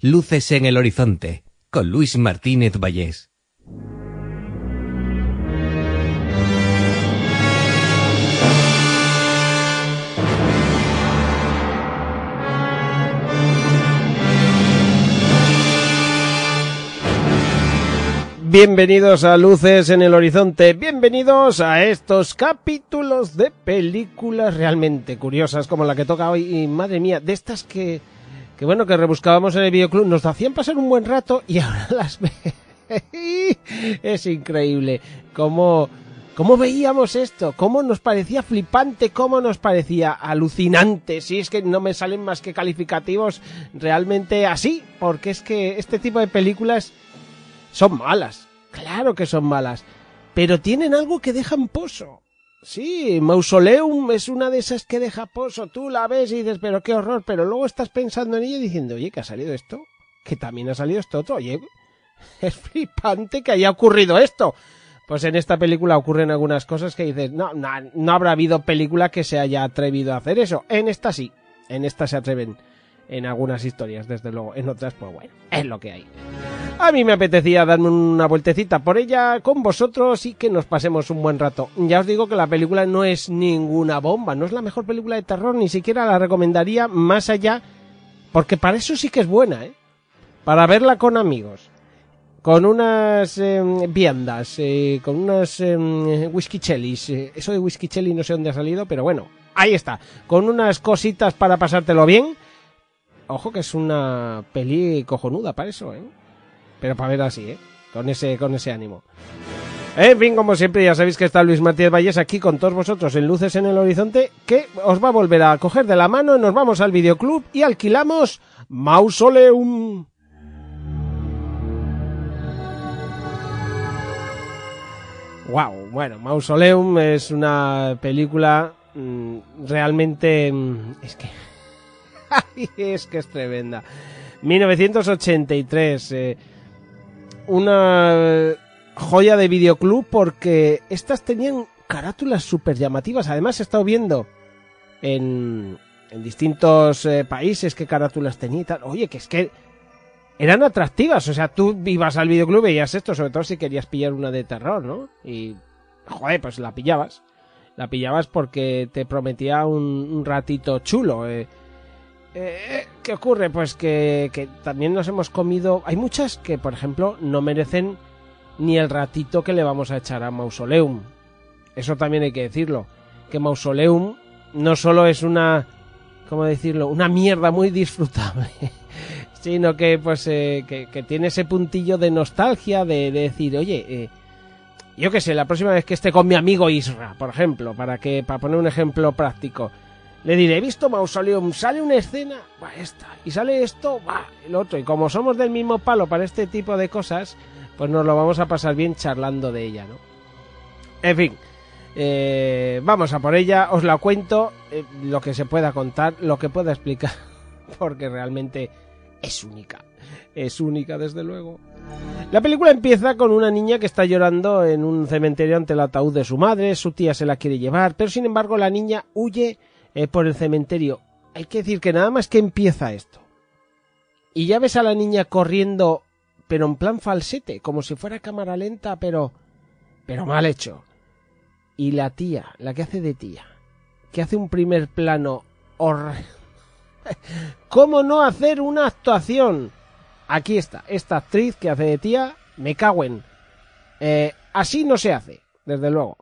Luces en el horizonte, con Luis Martínez Vallés. Bienvenidos a Luces en el Horizonte, bienvenidos a estos capítulos de películas realmente curiosas como la que toca hoy y madre mía, de estas que, que bueno, que rebuscábamos en el videoclub, nos hacían pasar un buen rato y ahora las ve. es increíble cómo, cómo veíamos esto, cómo nos parecía flipante, cómo nos parecía alucinante. Si es que no me salen más que calificativos realmente así, porque es que este tipo de películas son malas, claro que son malas, pero tienen algo que dejan pozo. Sí, Mausoleum es una de esas que deja pozo. Tú la ves y dices, pero qué horror, pero luego estás pensando en ella diciendo, oye, que ha salido esto, que también ha salido esto otro, oye, es flipante que haya ocurrido esto. Pues en esta película ocurren algunas cosas que dices, no, no, no habrá habido película que se haya atrevido a hacer eso. En esta sí, en esta se atreven en algunas historias, desde luego. En otras, pues bueno, es lo que hay. A mí me apetecía darme una vueltecita por ella con vosotros y que nos pasemos un buen rato. Ya os digo que la película no es ninguna bomba, no es la mejor película de terror, ni siquiera la recomendaría más allá, porque para eso sí que es buena, ¿eh? Para verla con amigos, con unas eh, viandas, eh, con unas eh, whisky chelis. Eh, eso de whisky chelly no sé dónde ha salido, pero bueno, ahí está. Con unas cositas para pasártelo bien. Ojo que es una peli cojonuda para eso, ¿eh? Pero para ver así, ¿eh? Con ese, con ese ánimo. En fin, como siempre, ya sabéis que está Luis Martínez Valles aquí con todos vosotros en Luces en el Horizonte, que os va a volver a coger de la mano, nos vamos al videoclub y alquilamos Mausoleum. Wow, bueno, Mausoleum es una película mmm, realmente... Mmm, es que... es que es tremenda. 1983. Eh, una joya de videoclub porque estas tenían carátulas súper llamativas. Además he estado viendo en, en distintos eh, países qué carátulas tenía y tal. Oye, que es que eran atractivas. O sea, tú ibas al videoclub y veías esto, sobre todo si querías pillar una de terror, ¿no? Y, joder, pues la pillabas. La pillabas porque te prometía un, un ratito chulo. Eh. Eh, ¿Qué ocurre? Pues que, también nos hemos comido... Hay muchas que, por ejemplo, no merecen ni el ratito que le vamos a echar a Mausoleum. Eso también hay que decirlo. Que Mausoleum no solo es una... ¿Cómo decirlo? Una mierda muy disfrutable. sino que, pues, eh, que, tiene ese puntillo de nostalgia de, de decir, oye... Eh, yo qué sé, la próxima vez que esté con mi amigo Isra, por ejemplo, para que para poner un ejemplo práctico, le diré, he visto Mausoleum, sale una escena, va esta, y sale esto, va el otro. Y como somos del mismo palo para este tipo de cosas, pues nos lo vamos a pasar bien charlando de ella, ¿no? En fin, eh, vamos a por ella, os la cuento, eh, lo que se pueda contar, lo que pueda explicar, porque realmente es única. Es única, desde luego. La película empieza con una niña que está llorando en un cementerio ante el ataúd de su madre, su tía se la quiere llevar, pero sin embargo la niña huye eh, por el cementerio. Hay que decir que nada más que empieza esto. Y ya ves a la niña corriendo, pero en plan falsete, como si fuera cámara lenta, pero. pero mal hecho. Y la tía, la que hace de tía, que hace un primer plano horrible. ¿Cómo no hacer una actuación? Aquí está, esta actriz que hace de tía, me cago en. Eh, así no se hace, desde luego.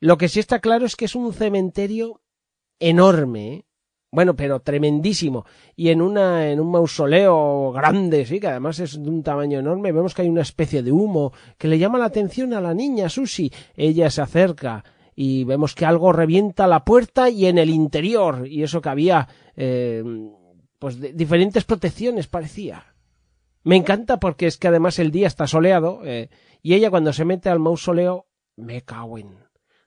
Lo que sí está claro es que es un cementerio enorme, bueno, pero tremendísimo. Y en una, en un mausoleo grande, sí, que además es de un tamaño enorme, vemos que hay una especie de humo que le llama la atención a la niña Susi. Ella se acerca y vemos que algo revienta la puerta y en el interior, y eso que había eh, pues de diferentes protecciones parecía. Me encanta porque es que además el día está soleado eh, y ella cuando se mete al mausoleo me cago en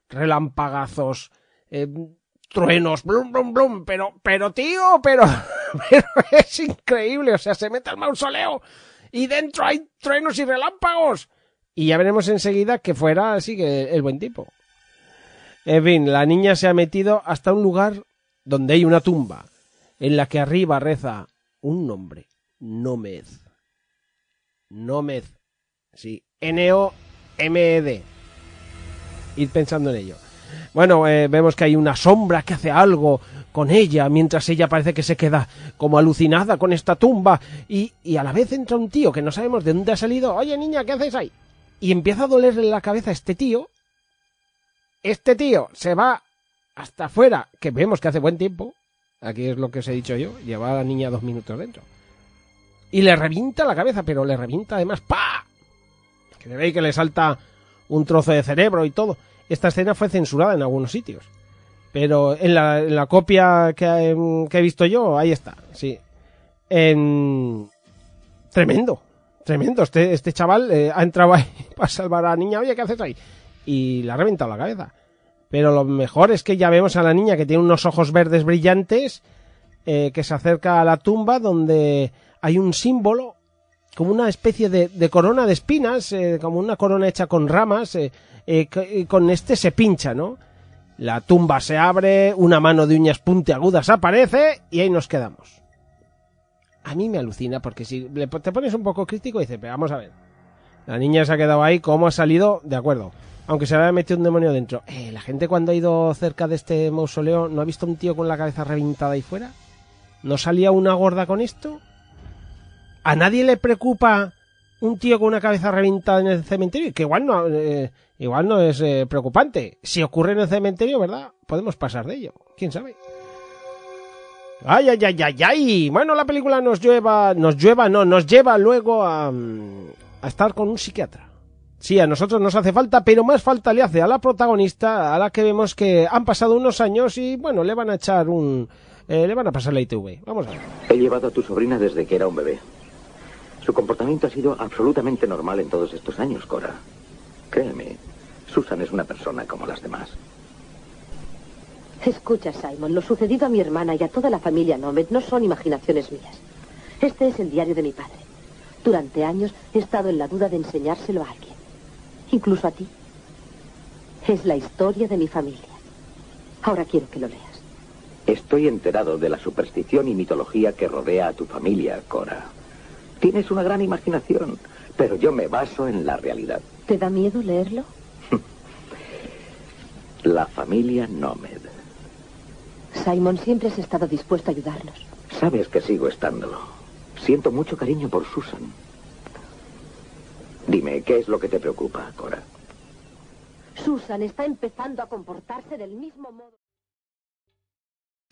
relampagazos, eh, truenos, blum, blum, blum, pero, pero tío, pero, pero es increíble, o sea, se mete al mausoleo y dentro hay truenos y relámpagos. Y ya veremos enseguida que fuera así que el buen tipo. En fin, la niña se ha metido hasta un lugar donde hay una tumba, en la que arriba reza un nombre, Nomed. Nomed. Sí, N-O-M-E-D. Ir pensando en ello. Bueno, eh, vemos que hay una sombra que hace algo con ella, mientras ella parece que se queda como alucinada con esta tumba, y, y a la vez entra un tío que no sabemos de dónde ha salido. Oye, niña, ¿qué haces ahí? Y empieza a dolerle la cabeza a este tío. Este tío se va hasta afuera, que vemos que hace buen tiempo. Aquí es lo que os he dicho yo, lleva a la niña dos minutos dentro. Y le revienta la cabeza, pero le revienta además ¡pa! Que veis que le salta un trozo de cerebro y todo. Esta escena fue censurada en algunos sitios. Pero en la, en la copia que, que, he visto yo, ahí está, sí. En... Tremendo, tremendo. Este, este chaval eh, ha entrado ahí para salvar a la niña. Oye, ¿qué haces ahí? Y le ha reventado la cabeza. Pero lo mejor es que ya vemos a la niña que tiene unos ojos verdes brillantes, eh, que se acerca a la tumba donde hay un símbolo, como una especie de, corona de espinas, eh, como una corona hecha con ramas, eh, eh, con este se pincha, ¿no? La tumba se abre, una mano de uñas puntiagudas aparece y ahí nos quedamos. A mí me alucina porque si te pones un poco crítico y dices, vamos a ver. La niña se ha quedado ahí, ¿cómo ha salido? De acuerdo. Aunque se había metido un demonio dentro. La gente cuando ha ido cerca de este mausoleo no ha visto un tío con la cabeza reventada ahí fuera. ¿No salía una gorda con esto? ¿A nadie le preocupa un tío con una cabeza reventada en el cementerio? Que igual no, eh, igual no es eh, preocupante. Si ocurre en el cementerio, ¿verdad? Podemos pasar de ello. ¿Quién sabe? Ay, ay, ay, ay, ay. Bueno, la película nos lleva, nos lleva, no, nos lleva luego a, a estar con un psiquiatra. Sí, a nosotros nos hace falta, pero más falta le hace a la protagonista, a la que vemos que han pasado unos años y, bueno, le van a echar un... Eh, le van a pasar la ITV. Vamos a ver. He llevado a tu sobrina desde que era un bebé. Su comportamiento ha sido absolutamente normal en todos estos años, Cora. Créeme, Susan es una persona como las demás. Escucha, Simon, lo sucedido a mi hermana y a toda la familia Nomed no son imaginaciones mías. Este es el diario de mi padre. Durante años he estado en la duda de enseñárselo a alguien. Incluso a ti. Es la historia de mi familia. Ahora quiero que lo leas. Estoy enterado de la superstición y mitología que rodea a tu familia, Cora. Tienes una gran imaginación, pero yo me baso en la realidad. ¿Te da miedo leerlo? La familia Nómed. Simon, siempre has estado dispuesto a ayudarnos. Sabes que sigo estándolo. Siento mucho cariño por Susan. Dime, ¿qué es lo que te preocupa, Cora? Susan está empezando a comportarse del mismo modo.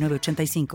85.